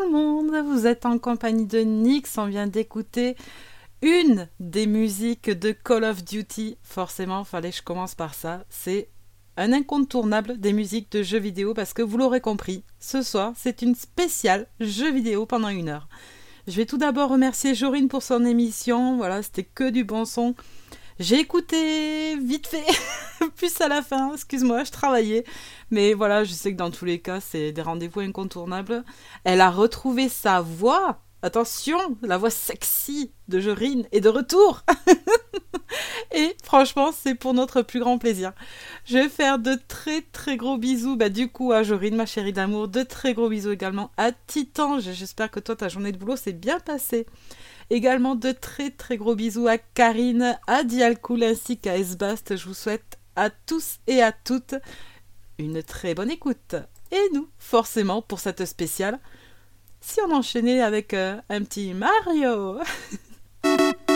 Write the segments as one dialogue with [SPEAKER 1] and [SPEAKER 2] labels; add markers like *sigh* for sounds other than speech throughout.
[SPEAKER 1] le monde, vous êtes en compagnie de Nix, on vient d'écouter une des musiques de Call of Duty. Forcément, fallait que je commence par ça. C'est un incontournable des musiques de jeux vidéo parce que vous l'aurez compris, ce soir c'est une spéciale jeu vidéo pendant une heure. Je vais tout d'abord remercier Jorine pour son émission, voilà, c'était que du bon son. J'ai écouté vite fait, *laughs* plus à la fin, excuse-moi, je travaillais. Mais voilà, je sais que dans tous les cas, c'est des rendez-vous incontournables. Elle a retrouvé sa voix. Attention, la voix sexy de Jorine est de retour. *laughs* Et franchement, c'est pour notre plus grand plaisir. Je vais faire de très très gros bisous, bah, du coup, à Jorine, ma chérie d'amour. De très gros bisous également à Titan. J'espère que toi, ta journée de boulot s'est bien passée. Également de très très gros bisous à Karine, à Dialcool ainsi qu'à Esbast. Je vous souhaite à tous et à toutes une très bonne écoute. Et nous, forcément, pour cette spéciale, si on enchaînait avec euh, un petit Mario *laughs*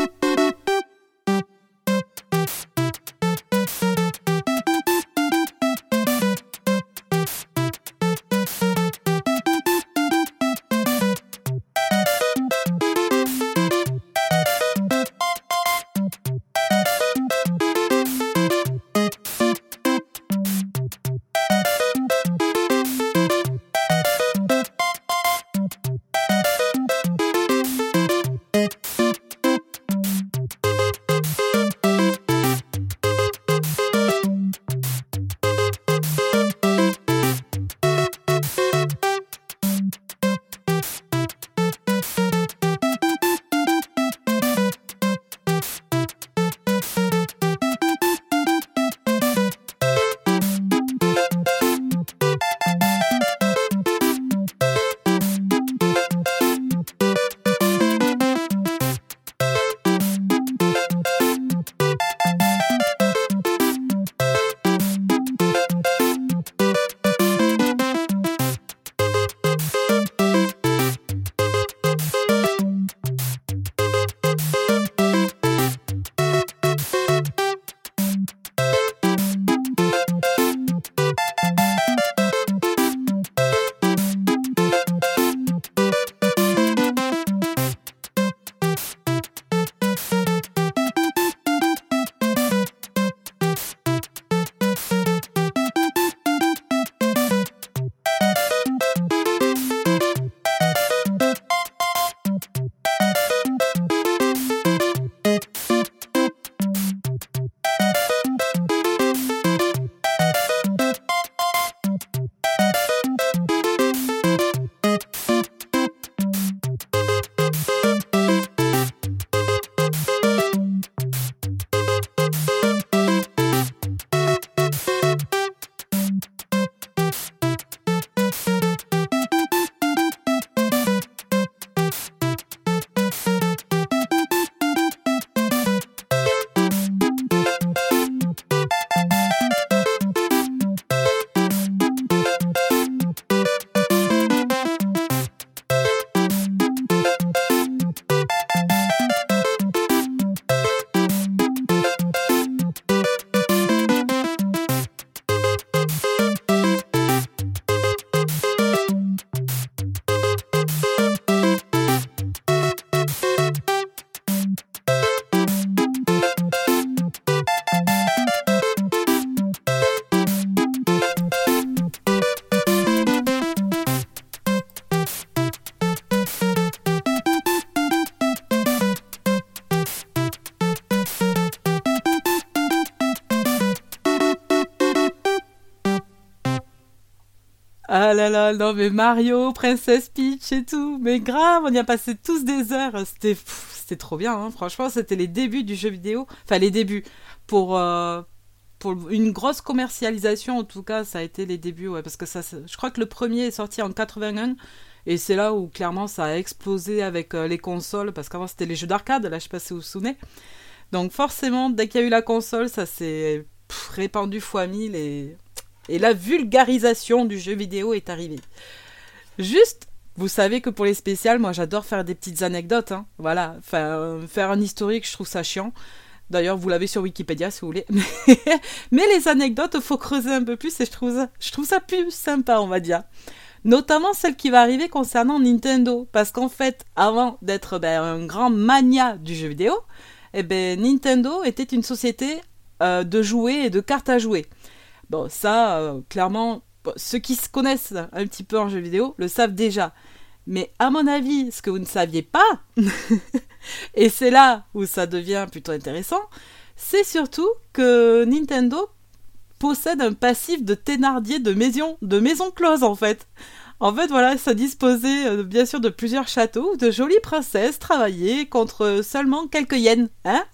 [SPEAKER 1] Ah là là, non mais Mario, Princess Peach et tout, mais grave, on y a passé tous des heures, c'était c'était trop bien, hein. franchement, c'était les débuts du jeu vidéo, enfin les débuts, pour, euh, pour une grosse commercialisation en tout cas, ça a été les débuts, ouais, parce que ça, je crois que le premier est sorti en 81, et c'est là où clairement ça a explosé avec euh, les consoles, parce qu'avant c'était les jeux d'arcade, là je sais pas si vous donc forcément, dès qu'il y a eu la console, ça s'est répandu fois mille et et la vulgarisation du jeu vidéo est arrivée. Juste, vous savez que pour les spéciales, moi j'adore faire des petites anecdotes. Hein. Voilà, enfin, faire un historique, je trouve ça chiant. D'ailleurs, vous l'avez sur Wikipédia si vous voulez. *laughs* Mais les anecdotes, faut creuser un peu plus et je trouve ça, je trouve ça plus sympa, on va dire. notamment celle qui va arriver concernant Nintendo. Parce qu'en fait, avant d'être ben, un grand mania du jeu vidéo, eh ben, Nintendo était une société euh, de jouets et de cartes à jouer. Bon, ça, euh, clairement, ceux qui se connaissent un petit peu en jeu vidéo le savent déjà. Mais à mon avis, ce que vous ne saviez pas, *laughs* et c'est là où ça devient plutôt intéressant, c'est surtout que Nintendo possède un passif de Thénardier de maison, de maison close en fait. En fait, voilà, ça disposait euh, bien sûr de plusieurs châteaux de jolies princesses travaillaient contre seulement quelques yens, hein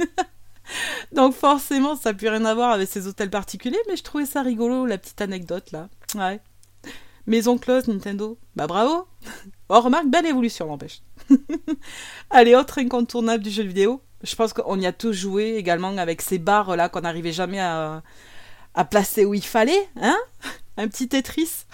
[SPEAKER 1] *laughs* *laughs* Donc forcément, ça n'a plus rien à voir avec ces hôtels particuliers, mais je trouvais ça rigolo, la petite anecdote là. Maison close, Nintendo. Bah bravo *laughs* Oh, remarque, belle évolution, n'empêche. *laughs* Allez, autre incontournable du jeu vidéo. Je pense qu'on y a tous joué également avec ces barres là qu'on n'arrivait jamais à, à placer où il fallait, hein Un petit Tetris.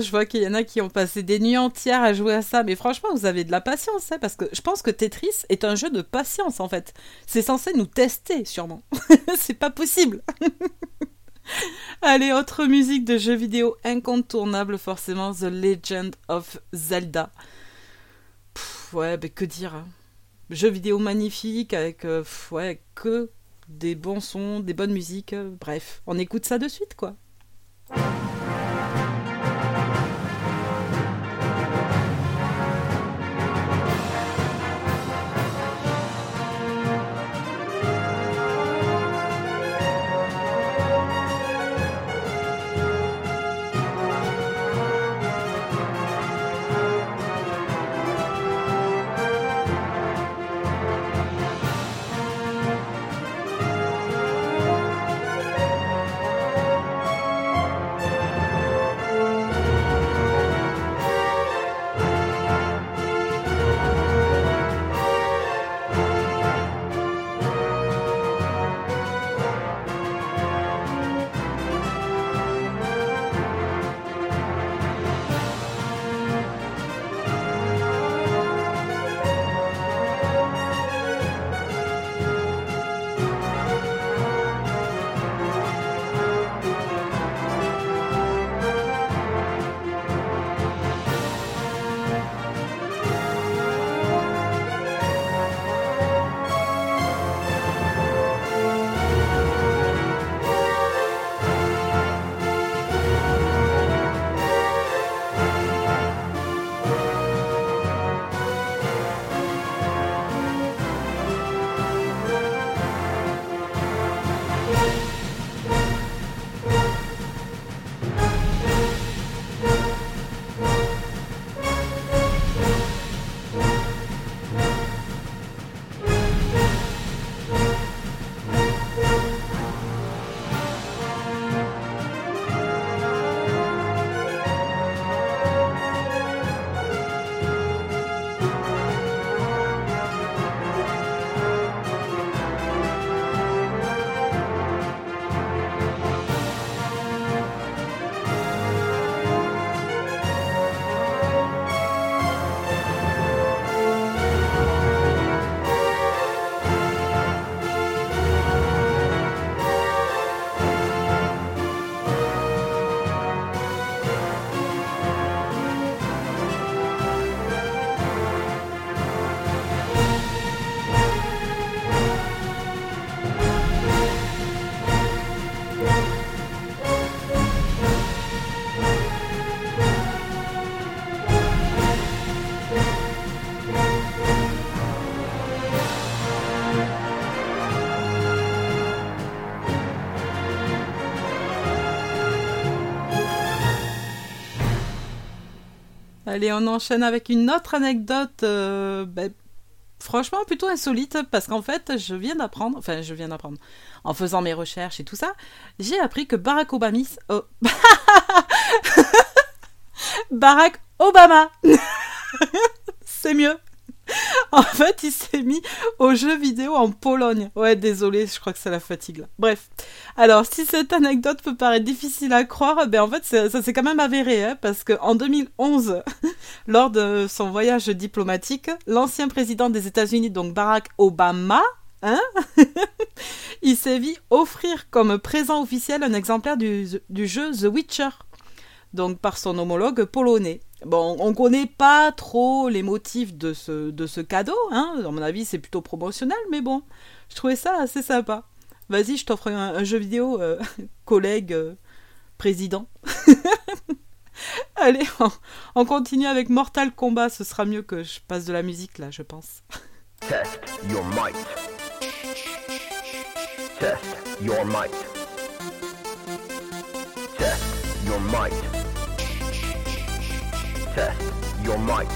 [SPEAKER 1] Je vois qu'il y en a qui ont passé des nuits entières à jouer à ça. Mais franchement, vous avez de la patience, hein, parce que je pense que Tetris est un jeu de patience, en fait. C'est censé nous tester, sûrement. *laughs* C'est pas possible. *laughs* Allez, autre musique de jeu vidéo incontournable, forcément, The Legend of Zelda. ouais, mais que dire hein. Jeu vidéo magnifique, avec euh, ouais, que des bons sons, des bonnes musiques, euh, bref, on écoute ça de suite, quoi. Allez, on enchaîne avec une autre anecdote, euh, ben, franchement plutôt insolite, parce qu'en fait, je viens d'apprendre, enfin, je viens d'apprendre, en faisant mes recherches et tout ça, j'ai appris que Barack Obama... Oh. *laughs* Barack Obama *laughs* C'est mieux *laughs* en fait, il s'est mis aux jeux vidéo en Pologne. Ouais, désolé, je crois que c'est la fatigue là. Bref. Alors, si cette anecdote peut paraître difficile à croire, ben en fait, ça s'est quand même avéré, hein, parce qu'en 2011, *laughs* lors de son voyage diplomatique, l'ancien président des États-Unis, donc Barack Obama, hein, *laughs* il s'est vu offrir comme présent officiel un exemplaire du, du jeu The Witcher, donc par son homologue polonais. Bon, on connaît pas trop les motifs de ce, de ce cadeau, hein. À mon avis, c'est plutôt promotionnel, mais bon, je trouvais ça assez sympa. Vas-y, je t'offre un, jeu vidéo, euh, *laughs* collègue, euh, président. *laughs* Allez, on, continue avec Mortal Kombat. Ce sera mieux que je passe de la musique là, je pense. Test your might. Test your might. Test your might. Test your might.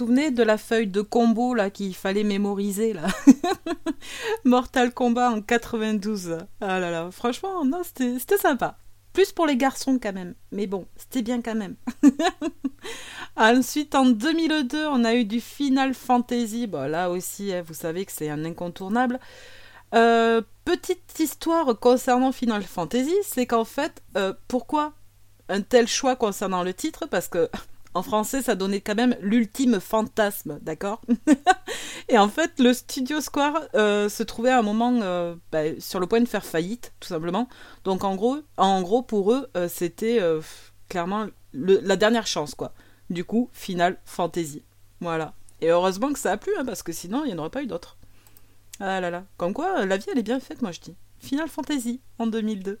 [SPEAKER 1] Souvenez de la feuille de combo là qu'il fallait mémoriser là *laughs* Mortal Kombat en 92. Ah là là, franchement, non, c'était sympa. Plus pour les garçons quand même. Mais bon, c'était bien quand même. *laughs* Ensuite, en 2002, on a eu du Final Fantasy. Bon, là aussi, hein, vous savez que c'est un incontournable. Euh, petite histoire concernant Final Fantasy, c'est qu'en fait, euh, pourquoi un tel choix concernant le titre? Parce que en français, ça donnait quand même l'ultime fantasme, d'accord *laughs* Et en fait, le Studio Square euh, se trouvait à un moment euh, bah, sur le point de faire faillite, tout simplement. Donc en gros, en gros pour eux, euh, c'était clairement la dernière chance, quoi. Du coup, Final Fantasy. Voilà. Et heureusement que ça a plu, hein, parce que sinon, il n'y en aurait pas eu d'autres. Ah là là. Comme quoi, la vie, elle est bien faite, moi je dis. Final Fantasy en 2002.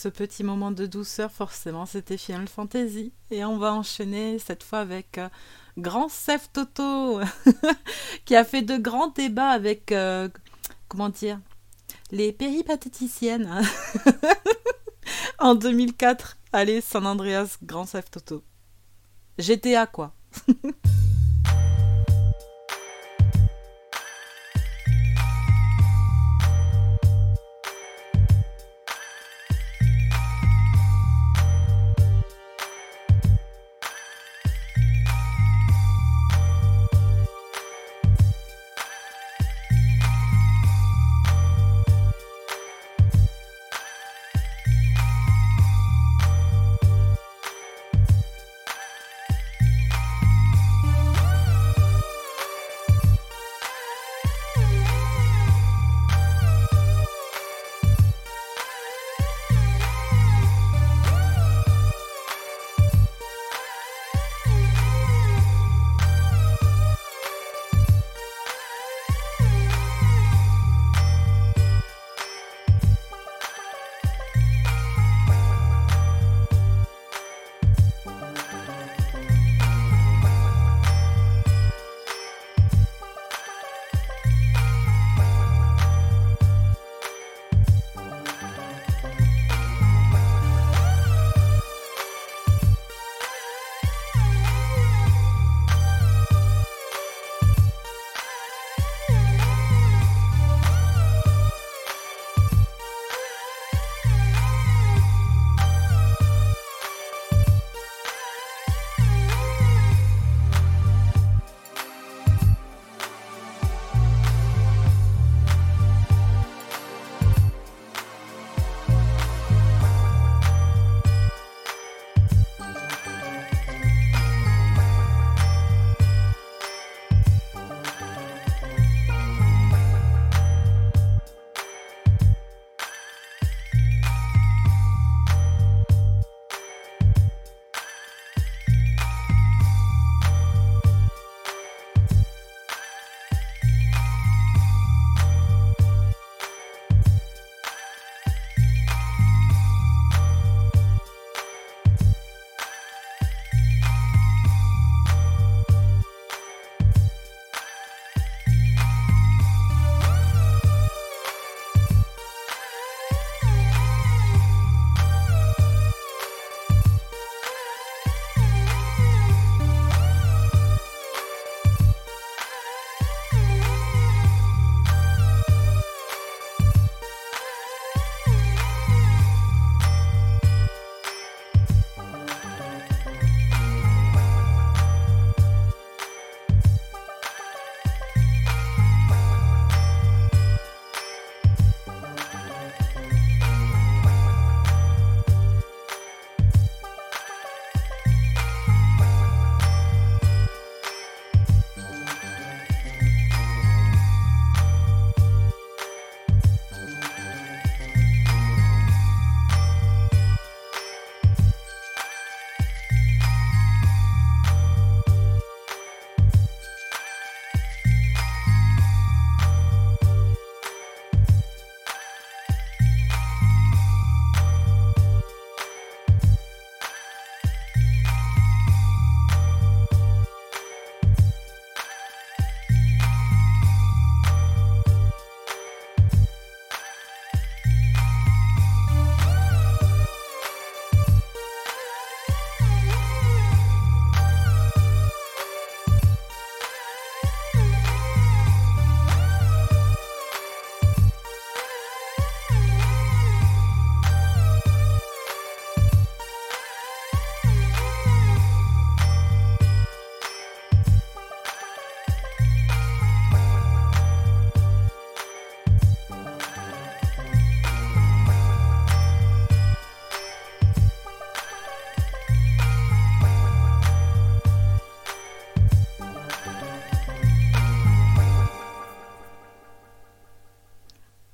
[SPEAKER 1] Ce petit moment de douceur, forcément, c'était Final Fantasy. Et on va enchaîner cette fois avec euh, Grand Sef Toto, *laughs* qui a fait de grands débats avec, euh, comment dire, les péripatéticiennes *laughs* en 2004. Allez, San Andreas, Grand Sef Toto. GTA, quoi. *laughs*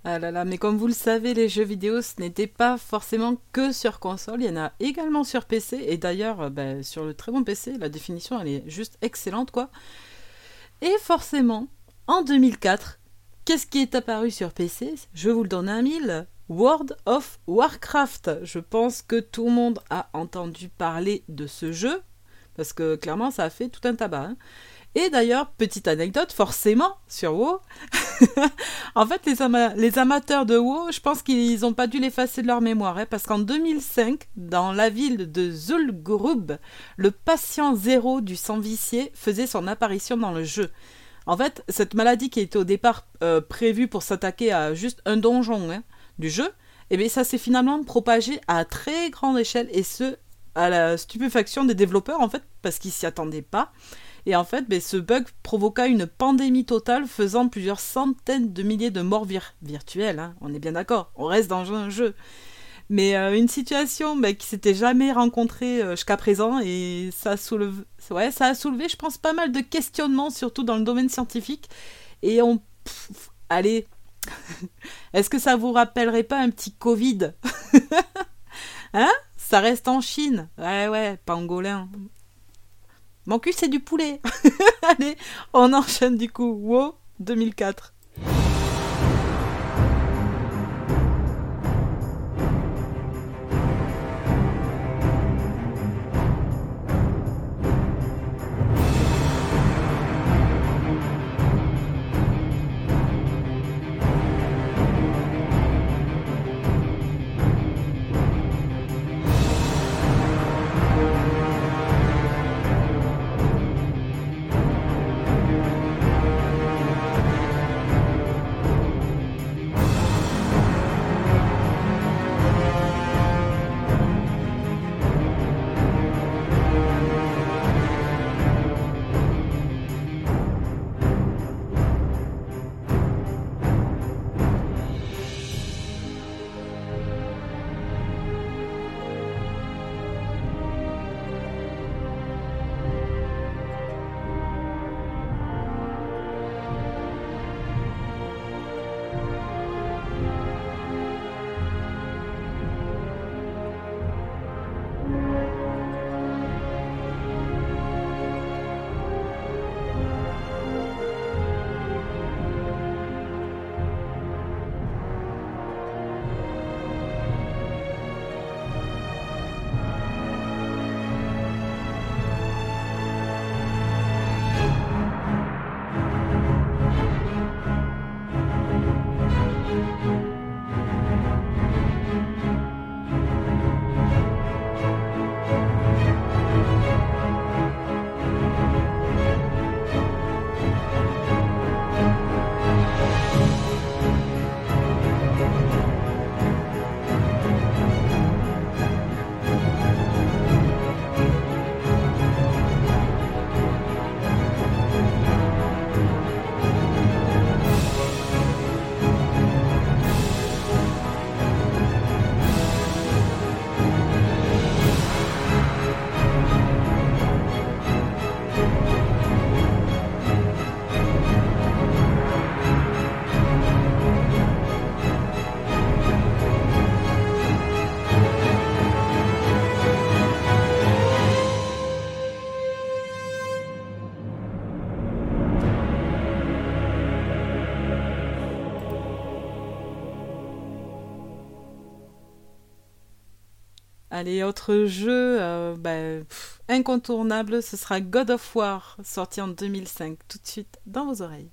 [SPEAKER 1] Ah là là, mais comme vous le savez, les jeux vidéo, ce n'était pas forcément que sur console, il y en a également sur PC, et d'ailleurs, euh, ben, sur le très bon PC, la définition, elle est juste excellente, quoi. Et forcément, en 2004, qu'est-ce qui est apparu sur PC Je vous le donner un mille. World of Warcraft. Je pense que tout le monde a entendu parler de ce jeu, parce que clairement, ça a fait tout un tabac. Hein. Et d'ailleurs, petite anecdote, forcément, sur WoW, *laughs* en fait, les, amateurs de WoW, je pense qu'ils n'ont pas dû l'effacer de leur mémoire, hein, parce qu'en 2005, dans la ville de Zul'Gurub, le patient zéro du sang vicié faisait son apparition dans le jeu. En fait, cette maladie qui était au départ euh, prévue pour s'attaquer à juste un donjon hein, du jeu, eh bien, ça s'est finalement propagé à très grande échelle, et ce, à la stupéfaction des développeurs, en fait, parce qu'ils s'y attendaient pas. Et en fait, ben, ce bug provoqua une pandémie totale, faisant plusieurs centaines de milliers de morts virtuelles. Hein. On est bien d'accord, on reste dans un jeu. Mais euh, une situation ben, qui s'était jamais rencontrée euh, jusqu'à présent, et ça, ouais, ça a soulevé, je pense, pas mal de questionnements, surtout dans le domaine scientifique. Et on... allez, *laughs* est-ce que ça vous rappellerait pas un petit Covid? *laughs* Hein? Ça reste en Chine? Ouais, ouais, pangolin. Mon cul, c'est du poulet. *laughs* Allez, on enchaîne du coup. Wow, 2004. Allez, autre jeu euh, bah, incontournable, ce sera God of War, sorti en 2005, tout de suite dans vos oreilles.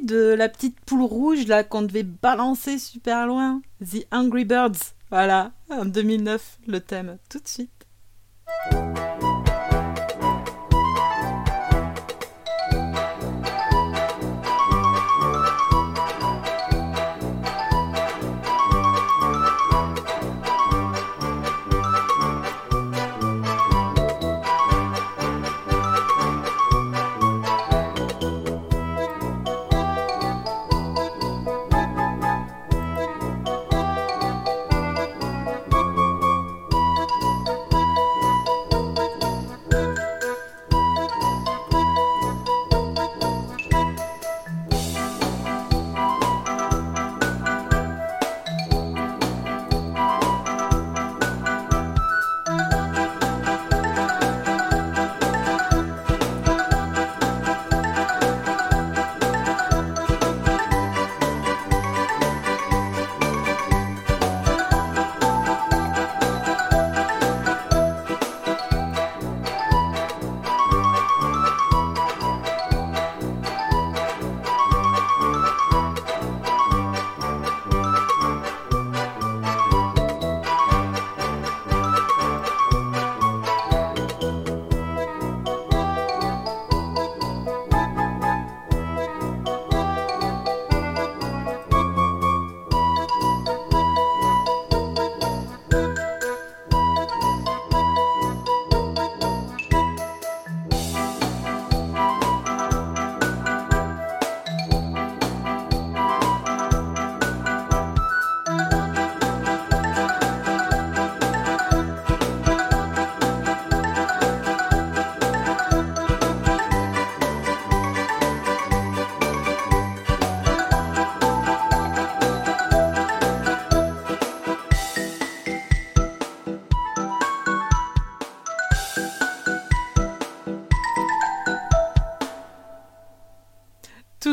[SPEAKER 1] De la petite poule rouge là qu'on devait balancer super loin? The Angry Birds. Voilà, en 2009, le thème, tout de suite.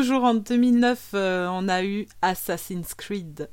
[SPEAKER 1] Toujours en 2009, euh, on a eu Assassin's Creed.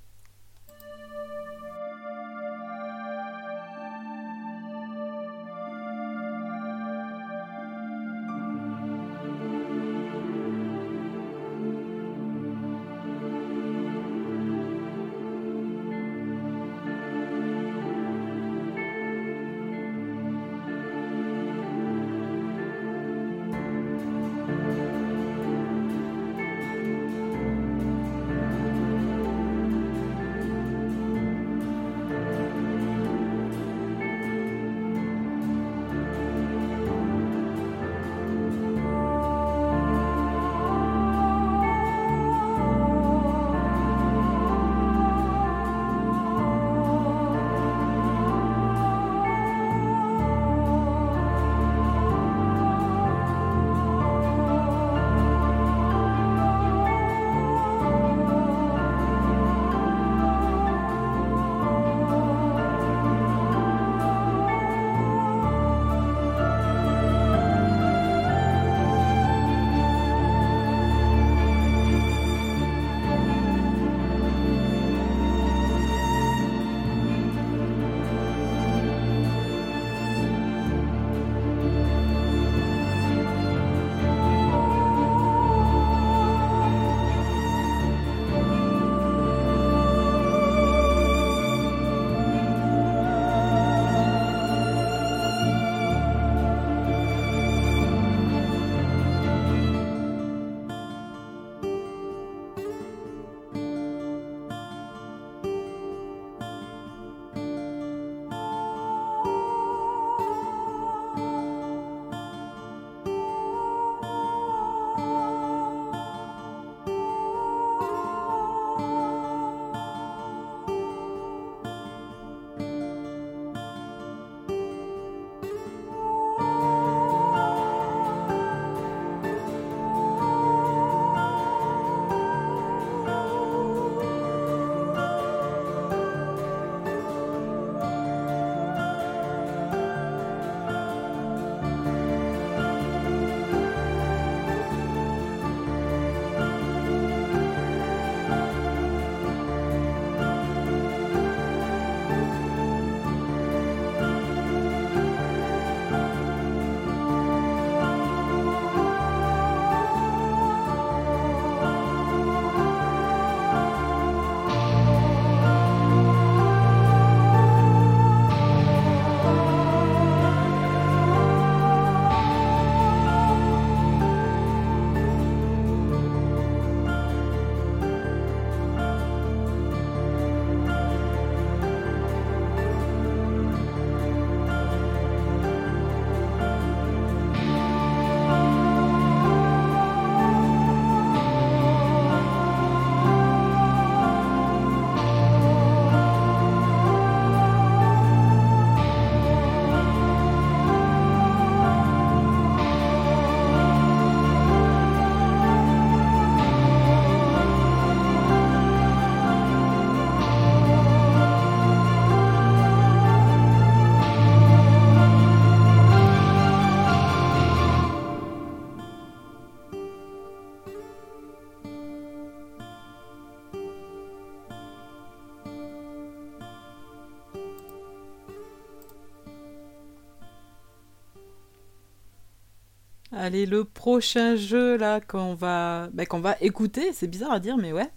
[SPEAKER 1] Allez, le prochain jeu là qu'on va, ben, qu'on va écouter, c'est bizarre à dire, mais ouais,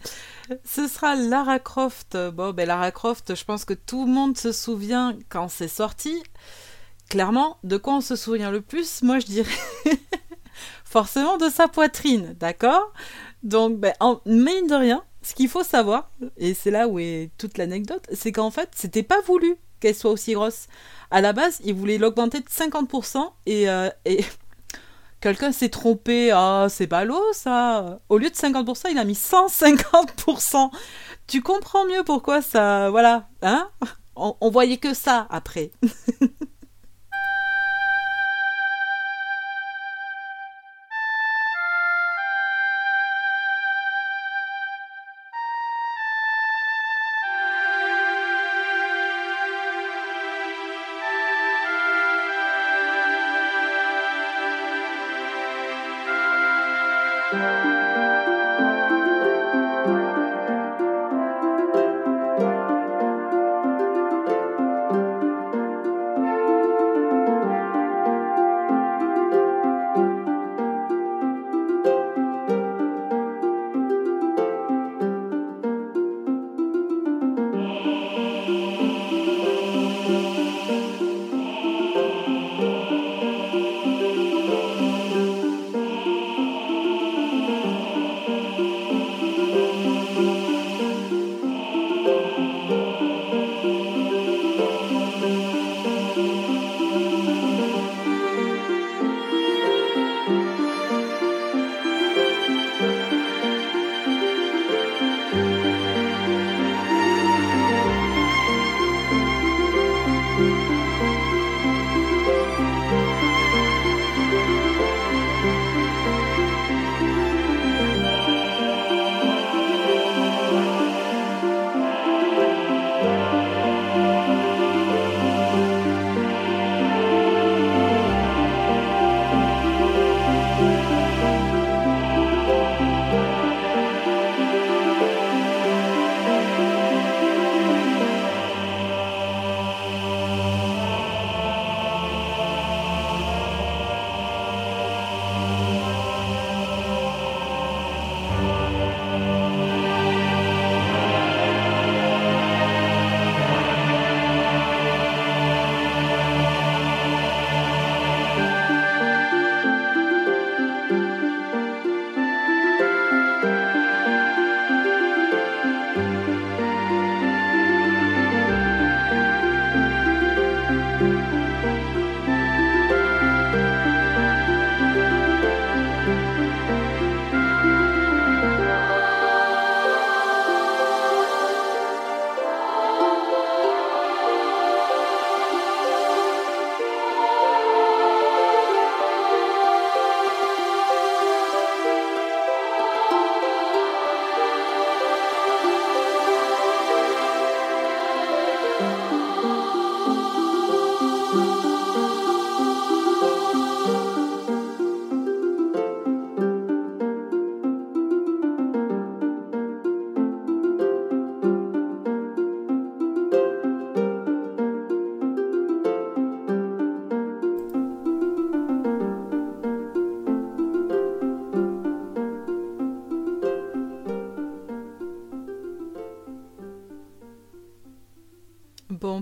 [SPEAKER 1] ce sera Lara Croft. Bon, ben Lara Croft, je pense que tout le monde se souvient quand c'est sorti. Clairement, de quoi on se souvient le plus Moi, je dirais *laughs* forcément de sa poitrine, d'accord? Donc, ben, en mine de rien, ce qu'il faut savoir, et c'est là où est toute l'anecdote, c'est qu'en fait, c'était pas voulu qu'elle soit aussi grosse. À la base, il voulait l'augmenter de 50% et, euh, et quelqu'un s'est trompé. Ah, c'est ballot ça. Au lieu de 50%, il a mis 150%. Tu comprends mieux pourquoi ça. Voilà. Hein on, on voyait que ça après. *laughs*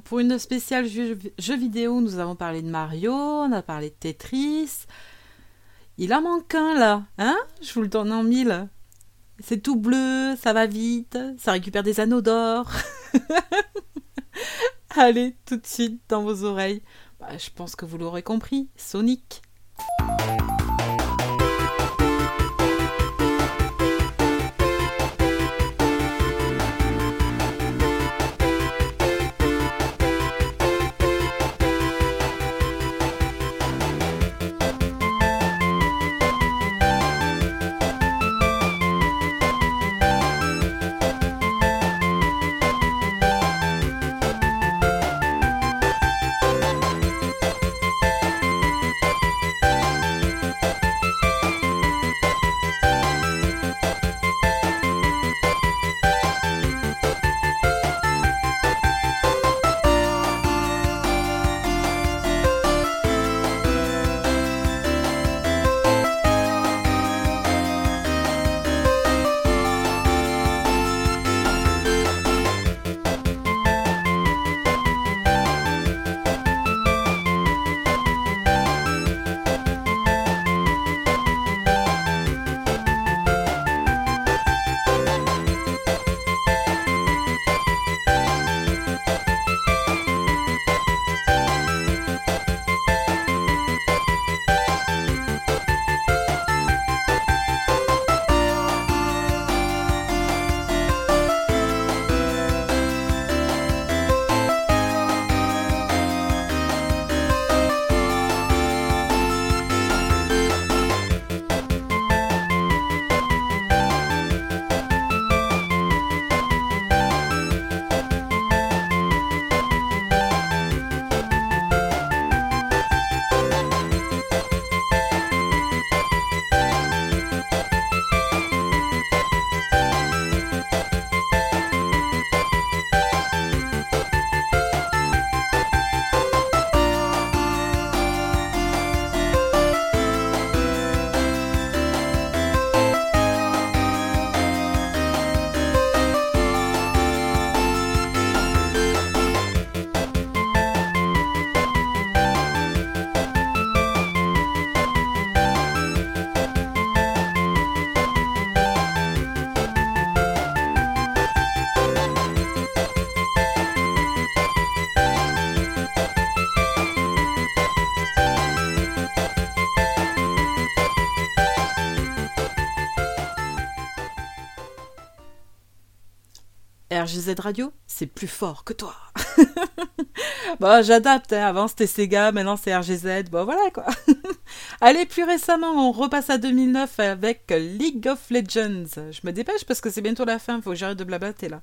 [SPEAKER 1] pour une spéciale jeu, vidéo, nous avons parlé de Mario, on a parlé de Tetris. Il en manque un là, hein? Je vous le donne en mille. C'est tout bleu, ça va vite, ça récupère des anneaux d'or. *laughs* Allez, tout de suite dans vos oreilles. Bah, je pense que vous l'aurez compris, Sonic. RGZ Radio, c'est plus fort que toi. *laughs* bon, j'adapte. Hein. Avant, c'était Sega, maintenant c'est RGZ. Bon, voilà quoi. *laughs* Allez, plus récemment, on repasse à 2009 avec League of Legends. Je me dépêche parce que c'est bientôt la fin. Faut que j'arrête de blablater là.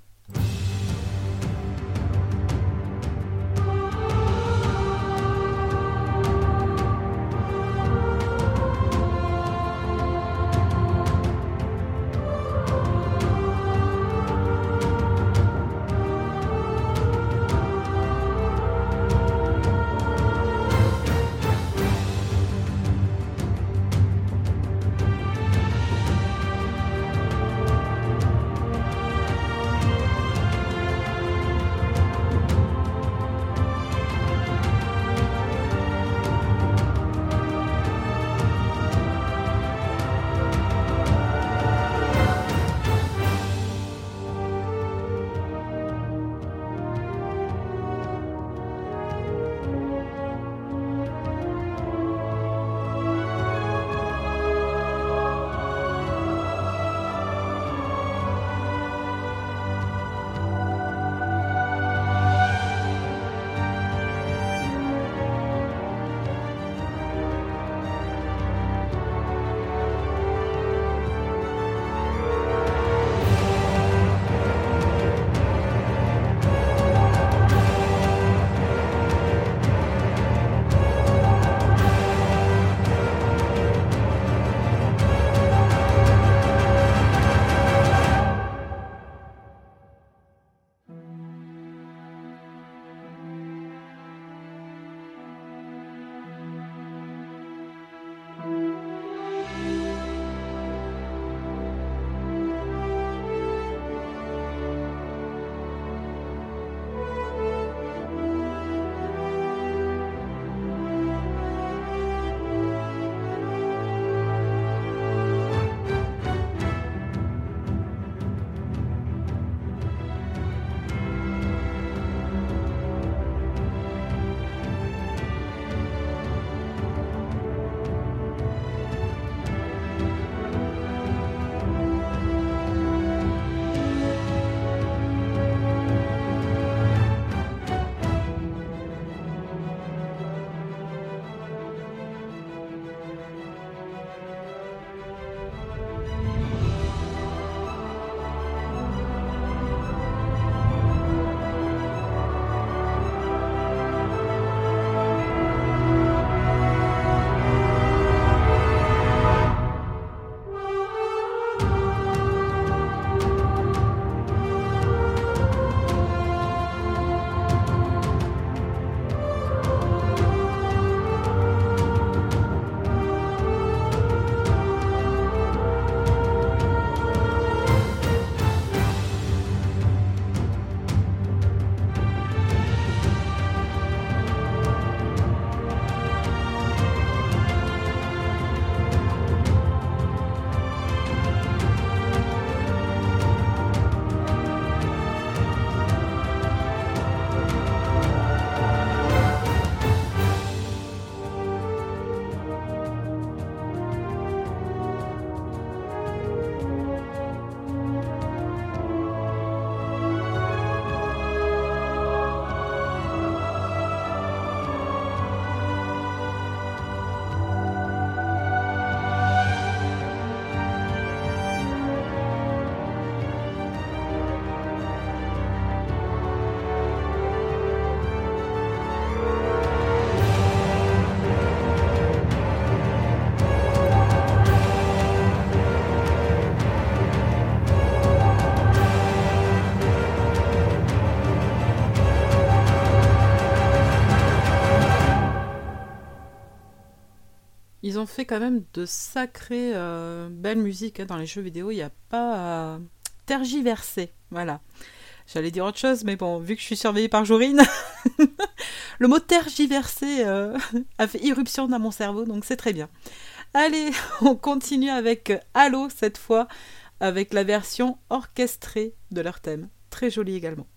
[SPEAKER 1] Ils ont fait quand même de sacrées euh, belles musiques hein, dans les jeux vidéo. Il n'y a pas à tergiverser. Voilà. J'allais dire autre chose, mais bon, vu que je suis surveillée par Jorine, *laughs* le mot tergiverser euh, *laughs* a fait irruption dans mon cerveau, donc c'est très bien. Allez, *laughs* on continue avec Halo cette fois, avec la version orchestrée de leur thème. Très jolie également.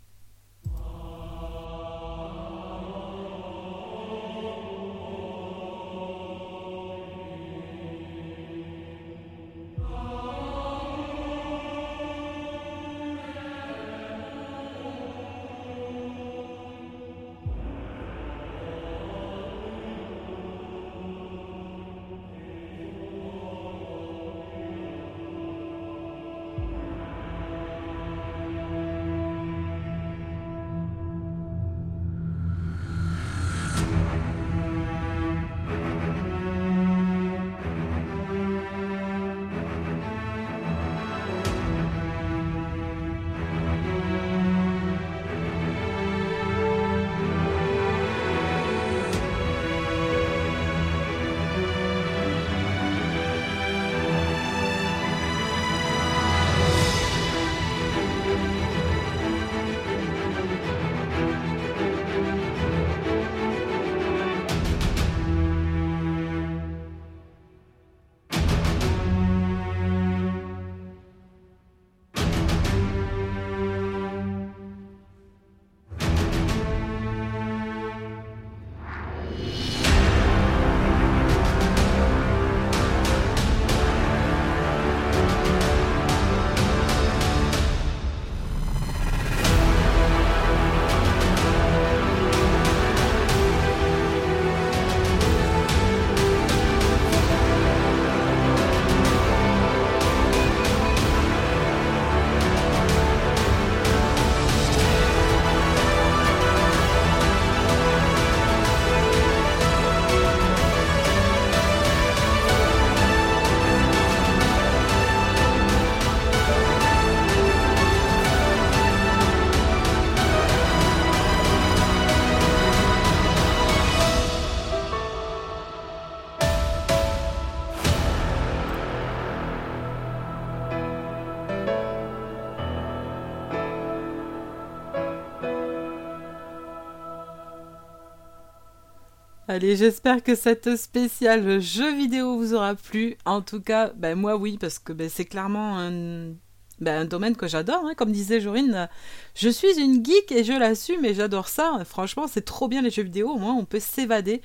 [SPEAKER 1] Allez, j'espère que cette spéciale jeu vidéo vous aura plu. En tout cas, ben moi oui, parce que ben, c'est clairement un, ben, domaine que j'adore. Hein. Comme disait Jorine, je suis une geek et je l'assume et j'adore ça. Franchement, c'est trop bien les jeux vidéo. Au moins, on peut s'évader.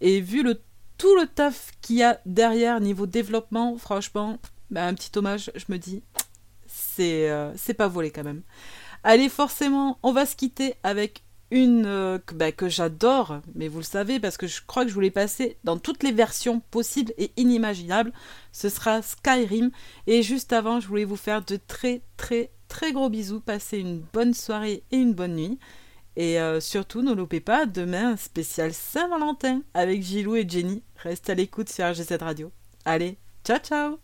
[SPEAKER 1] Et vu tout le taf qu'il y a derrière niveau développement, franchement, ben, un petit hommage, je me dis, c'est euh, c'est pas volé quand même. Allez, forcément, on va se quitter avec une euh, bah, que j'adore, mais vous le savez, parce que je crois que je voulais passer dans toutes les versions possibles et inimaginables. Ce sera Skyrim. Et juste avant, je voulais vous faire de très très très gros bisous. Passez une bonne soirée et une bonne nuit. Et euh, surtout, ne loupez pas demain spécial Saint-Valentin avec Gilou et Jenny. Restez à l'écoute sur RG7 Radio. Allez, ciao ciao